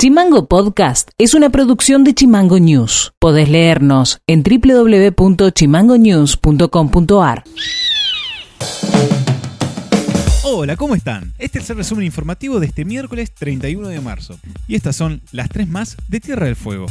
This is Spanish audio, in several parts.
Chimango Podcast es una producción de Chimango News. Podés leernos en www.chimangonews.com.ar. Hola, ¿cómo están? Este es el resumen informativo de este miércoles 31 de marzo. Y estas son las tres más de Tierra del Fuego.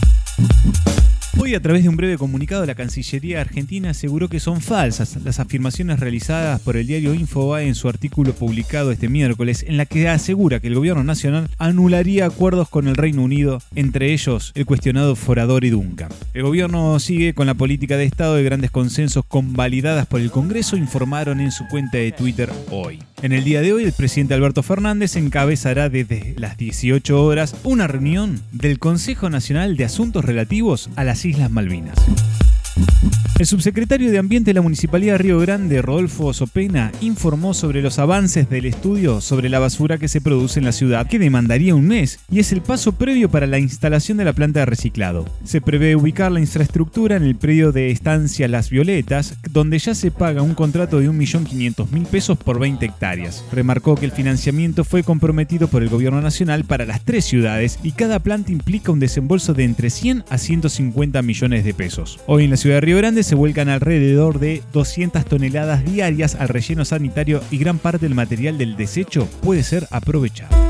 Hoy, a través de un breve comunicado, la Cancillería Argentina aseguró que son falsas las afirmaciones realizadas por el diario Infobae en su artículo publicado este miércoles, en la que asegura que el gobierno nacional anularía acuerdos con el Reino Unido, entre ellos el cuestionado Forador y Duncan. El gobierno sigue con la política de Estado de grandes consensos convalidadas por el Congreso, informaron en su cuenta de Twitter hoy. En el día de hoy, el presidente Alberto Fernández encabezará desde las 18 horas una reunión del Consejo Nacional de Asuntos Relativos a las Islas Malvinas. El subsecretario de Ambiente de la Municipalidad de Río Grande, Rodolfo Sopena, informó sobre los avances del estudio sobre la basura que se produce en la ciudad, que demandaría un mes y es el paso previo para la instalación de la planta de reciclado. Se prevé ubicar la infraestructura en el predio de estancia Las Violetas, donde ya se paga un contrato de 1.500.000 pesos por 20 hectáreas. Remarcó que el financiamiento fue comprometido por el gobierno nacional para las tres ciudades y cada planta implica un desembolso de entre 100 a 150 millones de pesos. Hoy en la ciudad de Río Grande se vuelcan alrededor de 200 toneladas diarias al relleno sanitario y gran parte del material del desecho puede ser aprovechado.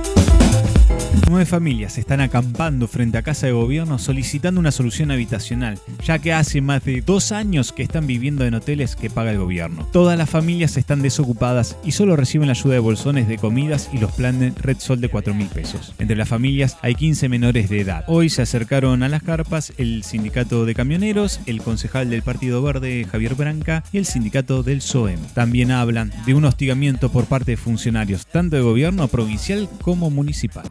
Nueve familias están acampando frente a Casa de Gobierno solicitando una solución habitacional, ya que hace más de dos años que están viviendo en hoteles que paga el gobierno. Todas las familias están desocupadas y solo reciben la ayuda de bolsones de comidas y los planes Red Sol de 4 mil pesos. Entre las familias hay 15 menores de edad. Hoy se acercaron a las carpas el sindicato de camioneros, el concejal del Partido Verde Javier Branca y el sindicato del SOEM. También hablan de un hostigamiento por parte de funcionarios tanto de gobierno provincial como municipal.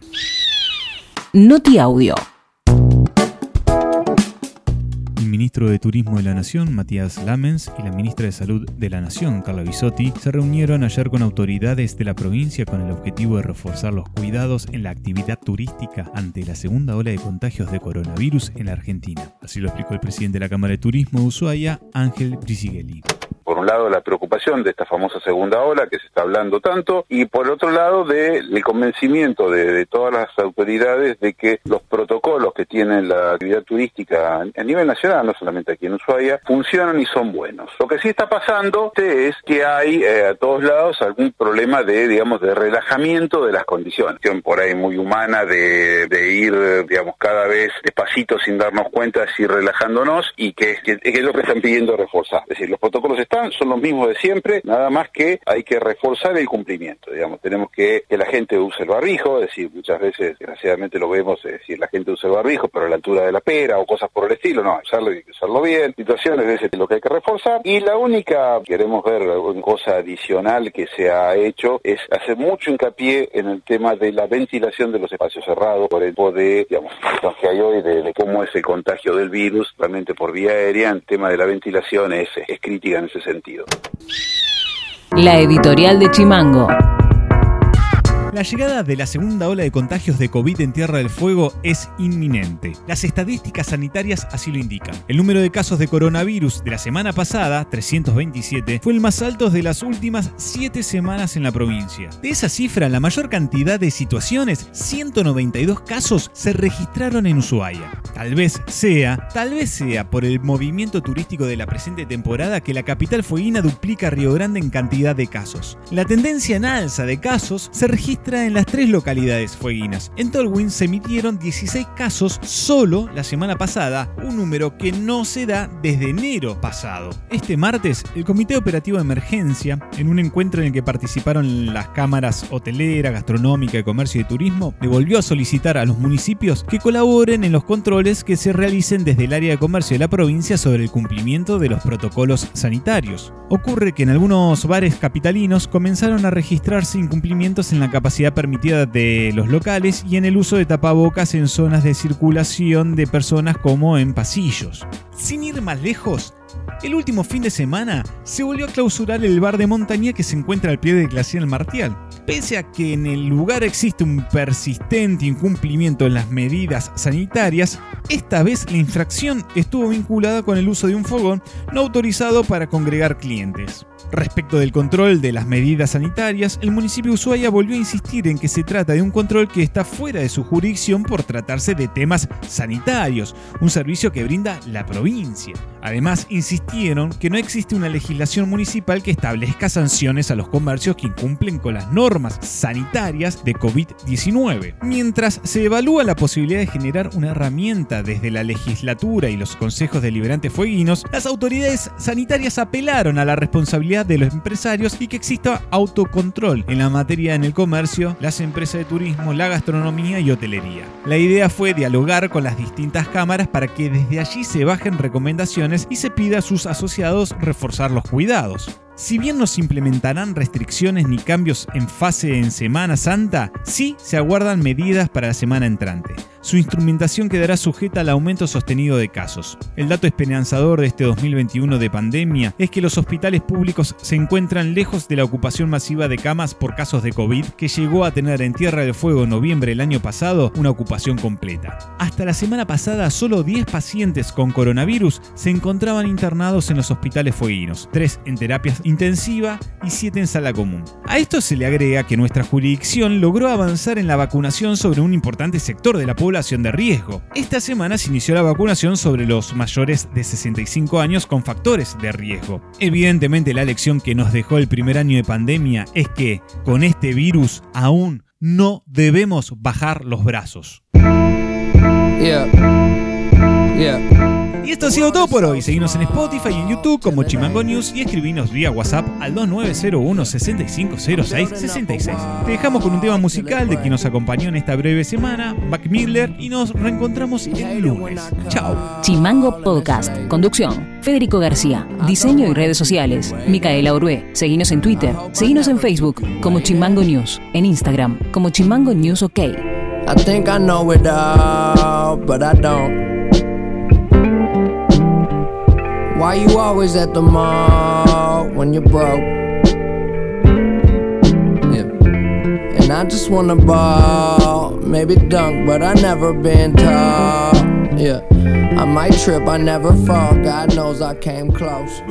Noti Audio. El ministro de Turismo de la Nación, Matías Lamens, y la ministra de Salud de la Nación, Carla Bisotti, se reunieron ayer con autoridades de la provincia con el objetivo de reforzar los cuidados en la actividad turística ante la segunda ola de contagios de coronavirus en la Argentina. Así lo explicó el presidente de la Cámara de Turismo de Ushuaia, Ángel Brisighelli por un lado la preocupación de esta famosa segunda ola que se está hablando tanto y por otro lado del convencimiento de, todas las autoridades de que los protocolos que tiene la actividad turística a nivel nacional, no solamente aquí en Ushuaia, funcionan y son buenos. Lo que sí está pasando es que hay eh, a todos lados algún problema de, digamos, de relajamiento de las condiciones. Por ahí muy humana de, ir, digamos, cada vez despacito sin darnos cuenta, así relajándonos y que, que, que es lo que están pidiendo reforzar. Es decir, los protocolos están son los mismos de siempre, nada más que hay que reforzar el cumplimiento, digamos, tenemos que que la gente use el barbijo, es decir, muchas veces, desgraciadamente lo vemos, es decir, la gente usa el barbijo, pero a la altura de la pera o cosas por el estilo, no, usarlo hay que usarlo bien, situaciones de ese es lo que hay que reforzar, y la única, queremos ver, una cosa adicional que se ha hecho es hacer mucho hincapié en el tema de la ventilación de los espacios cerrados, por el de, digamos, que hay hoy de, de, cómo es el contagio del virus, realmente por vía aérea, el tema de la ventilación es, es crítica en ese sentido. La editorial de Chimango. La llegada de la segunda ola de contagios de COVID en Tierra del Fuego es inminente. Las estadísticas sanitarias así lo indican. El número de casos de coronavirus de la semana pasada, 327, fue el más alto de las últimas 7 semanas en la provincia. De esa cifra, la mayor cantidad de situaciones, 192 casos, se registraron en Ushuaia. Tal vez sea, tal vez sea por el movimiento turístico de la presente temporada que la capital fueguina duplica a Río Grande en cantidad de casos. La tendencia en alza de casos se registra en las tres localidades fueguinas. En Tolwyn se emitieron 16 casos solo la semana pasada, un número que no se da desde enero pasado. Este martes, el Comité Operativo de Emergencia, en un encuentro en el que participaron las cámaras hotelera, gastronómica, de comercio y turismo, le volvió a solicitar a los municipios que colaboren en los controles que se realicen desde el área de comercio de la provincia sobre el cumplimiento de los protocolos sanitarios. Ocurre que en algunos bares capitalinos comenzaron a registrarse incumplimientos en la capacidad permitida de los locales y en el uso de tapabocas en zonas de circulación de personas como en pasillos. Sin ir más lejos, el último fin de semana se volvió a clausurar el bar de montaña que se encuentra al pie del glaciar Martial. Pese a que en el lugar existe un persistente incumplimiento en las medidas sanitarias, esta vez la infracción estuvo vinculada con el uso de un fogón no autorizado para congregar clientes. Respecto del control de las medidas sanitarias, el municipio de Ushuaia volvió a insistir en que se trata de un control que está fuera de su jurisdicción por tratarse de temas sanitarios, un servicio que brinda la provincia. Además, insistieron que no existe una legislación municipal que establezca sanciones a los comercios que incumplen con las normas sanitarias de COVID-19. Mientras se evalúa la posibilidad de generar una herramienta desde la legislatura y los consejos deliberantes fueguinos, las autoridades sanitarias apelaron a la responsabilidad de los empresarios y que exista autocontrol en la materia en el comercio, las empresas de turismo, la gastronomía y hotelería. La idea fue dialogar con las distintas cámaras para que desde allí se bajen recomendaciones y se pida a sus asociados reforzar los cuidados. Si bien no se implementarán restricciones ni cambios en fase en Semana Santa, sí se aguardan medidas para la semana entrante. Su instrumentación quedará sujeta al aumento sostenido de casos. El dato esperanzador de este 2021 de pandemia es que los hospitales públicos se encuentran lejos de la ocupación masiva de camas por casos de COVID que llegó a tener en Tierra del Fuego en noviembre del año pasado una ocupación completa. Hasta la semana pasada solo 10 pacientes con coronavirus se encontraban internados en los hospitales fueguinos, 3 en terapias intensiva y 7 en sala común. A esto se le agrega que nuestra jurisdicción logró avanzar en la vacunación sobre un importante sector de la población de riesgo. Esta semana se inició la vacunación sobre los mayores de 65 años con factores de riesgo. Evidentemente la lección que nos dejó el primer año de pandemia es que con este virus aún no debemos bajar los brazos. Y esto ha sido todo por hoy. Seguimos en Spotify y en YouTube como Chimango News y escribinos vía WhatsApp al 2901 6506 66. Te dejamos con un tema musical de quien nos acompañó en esta breve semana, Mac Miller, y nos reencontramos el lunes. Chao. Chimango Podcast. Conducción. Federico García. Diseño y redes sociales. Micaela Orué. Seguinos en Twitter. Seguinos en Facebook como Chimango News. En Instagram como Chimango News OK. I think I know it all, but I don't. Why you always at the mall when you're broke? Yeah. And I just wanna ball, maybe dunk, but I never been tall. Yeah. I might trip, I never fall. God knows I came close.